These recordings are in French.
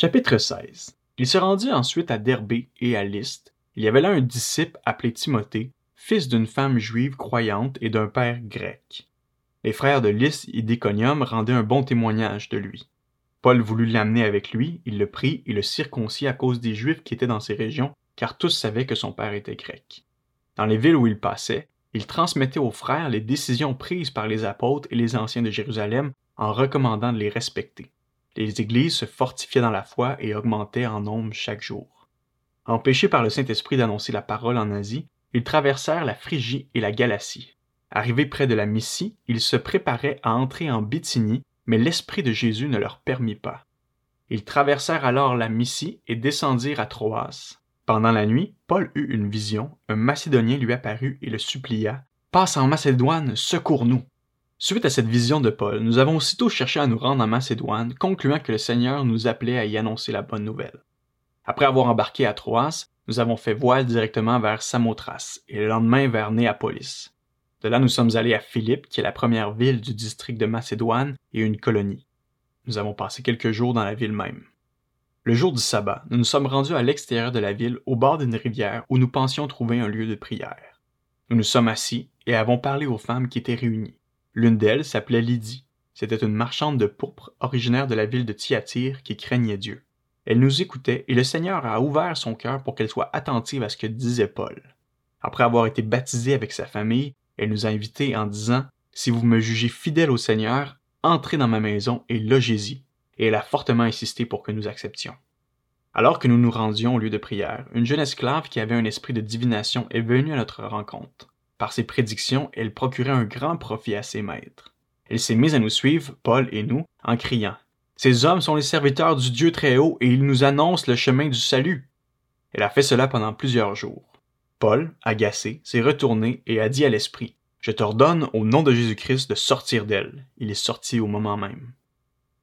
Chapitre 16 Il se rendit ensuite à Derbé et à Liste. Il y avait là un disciple appelé Timothée, fils d'une femme juive croyante et d'un père grec. Les frères de Lys et d'Iconium rendaient un bon témoignage de lui. Paul voulut l'amener avec lui, il le prit et le circoncit à cause des Juifs qui étaient dans ces régions, car tous savaient que son père était grec. Dans les villes où il passait, il transmettait aux frères les décisions prises par les apôtres et les anciens de Jérusalem en recommandant de les respecter les églises se fortifiaient dans la foi et augmentaient en nombre chaque jour. Empêchés par le Saint-Esprit d'annoncer la parole en Asie, ils traversèrent la Phrygie et la Galatie. Arrivés près de la Mysie, ils se préparaient à entrer en Bithynie, mais l'Esprit de Jésus ne leur permit pas. Ils traversèrent alors la Mysie et descendirent à Troas. Pendant la nuit, Paul eut une vision, un Macédonien lui apparut et le supplia Passe en Macédoine, secours-nous. Suite à cette vision de Paul, nous avons aussitôt cherché à nous rendre en Macédoine, concluant que le Seigneur nous appelait à y annoncer la bonne nouvelle. Après avoir embarqué à Troas, nous avons fait voile directement vers Samothrace et le lendemain vers Néapolis. De là, nous sommes allés à Philippe, qui est la première ville du district de Macédoine et une colonie. Nous avons passé quelques jours dans la ville même. Le jour du sabbat, nous nous sommes rendus à l'extérieur de la ville, au bord d'une rivière où nous pensions trouver un lieu de prière. Nous nous sommes assis et avons parlé aux femmes qui étaient réunies. L'une d'elles s'appelait Lydie. C'était une marchande de pourpre originaire de la ville de Thyatire qui craignait Dieu. Elle nous écoutait et le Seigneur a ouvert son cœur pour qu'elle soit attentive à ce que disait Paul. Après avoir été baptisée avec sa famille, elle nous a invités en disant Si vous me jugez fidèle au Seigneur, entrez dans ma maison et logez-y. Et elle a fortement insisté pour que nous acceptions. Alors que nous nous rendions au lieu de prière, une jeune esclave qui avait un esprit de divination est venue à notre rencontre. Par ses prédictions, elle procurait un grand profit à ses maîtres. Elle s'est mise à nous suivre, Paul et nous, en criant Ces hommes sont les serviteurs du Dieu très haut et ils nous annoncent le chemin du salut. Elle a fait cela pendant plusieurs jours. Paul, agacé, s'est retourné et a dit à l'esprit Je t'ordonne au nom de Jésus-Christ de sortir d'elle. Il est sorti au moment même.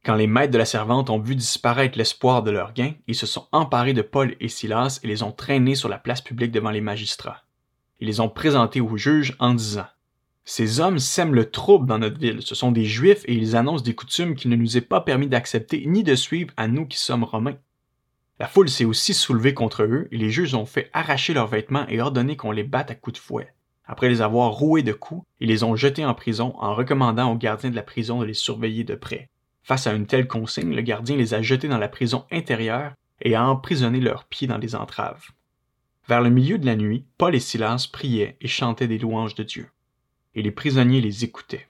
Quand les maîtres de la servante ont vu disparaître l'espoir de leur gain, ils se sont emparés de Paul et Silas et les ont traînés sur la place publique devant les magistrats. Ils les ont présentés au juge en disant Ces hommes sèment le trouble dans notre ville. Ce sont des Juifs et ils annoncent des coutumes qu'il ne nous est pas permis d'accepter ni de suivre à nous qui sommes Romains. La foule s'est aussi soulevée contre eux et les juges ont fait arracher leurs vêtements et ordonné qu'on les batte à coups de fouet. Après les avoir roués de coups, ils les ont jetés en prison en recommandant au gardien de la prison de les surveiller de près. Face à une telle consigne, le gardien les a jetés dans la prison intérieure et a emprisonné leurs pieds dans les entraves. Vers le milieu de la nuit, Paul et Silas priaient et chantaient des louanges de Dieu. Et les prisonniers les écoutaient.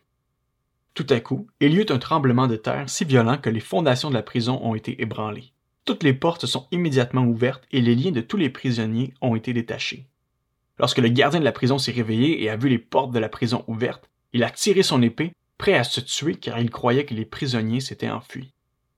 Tout à coup, il y eut un tremblement de terre si violent que les fondations de la prison ont été ébranlées. Toutes les portes sont immédiatement ouvertes et les liens de tous les prisonniers ont été détachés. Lorsque le gardien de la prison s'est réveillé et a vu les portes de la prison ouvertes, il a tiré son épée, prêt à se tuer car il croyait que les prisonniers s'étaient enfuis.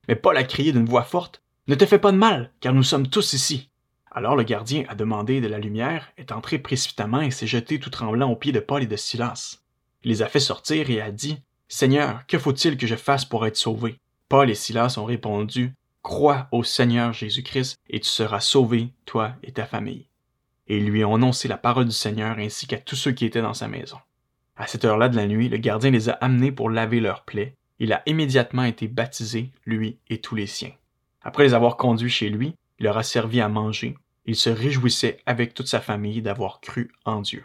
Mais Paul a crié d'une voix forte Ne te fais pas de mal, car nous sommes tous ici. Alors le gardien a demandé de la lumière, est entré précipitamment et s'est jeté tout tremblant aux pieds de Paul et de Silas. Il les a fait sortir et a dit Seigneur, que faut-il que je fasse pour être sauvé Paul et Silas ont répondu Crois au Seigneur Jésus-Christ et tu seras sauvé, toi et ta famille. Et ils lui ont annoncé la parole du Seigneur ainsi qu'à tous ceux qui étaient dans sa maison. À cette heure-là de la nuit, le gardien les a amenés pour laver leurs plaies. Il a immédiatement été baptisé, lui et tous les siens. Après les avoir conduits chez lui, il leur a servi à manger, il se réjouissait avec toute sa famille d'avoir cru en Dieu.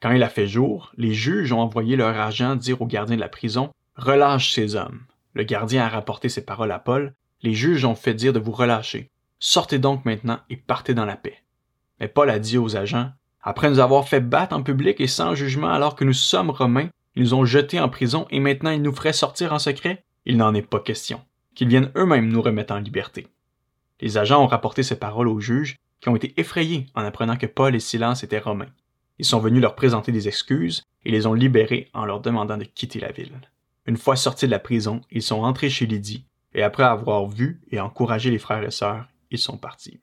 Quand il a fait jour, les juges ont envoyé leur agent dire au gardien de la prison Relâche ces hommes. Le gardien a rapporté ces paroles à Paul. Les juges ont fait dire de vous relâcher. Sortez donc maintenant et partez dans la paix. Mais Paul a dit aux agents Après nous avoir fait battre en public et sans jugement alors que nous sommes romains, ils nous ont jetés en prison et maintenant ils nous feraient sortir en secret Il n'en est pas question. Qu'ils viennent eux-mêmes nous remettre en liberté. Les agents ont rapporté ces paroles aux juges qui ont été effrayés en apprenant que Paul et Silas étaient romains. Ils sont venus leur présenter des excuses et les ont libérés en leur demandant de quitter la ville. Une fois sortis de la prison, ils sont entrés chez Lydie et après avoir vu et encouragé les frères et sœurs, ils sont partis.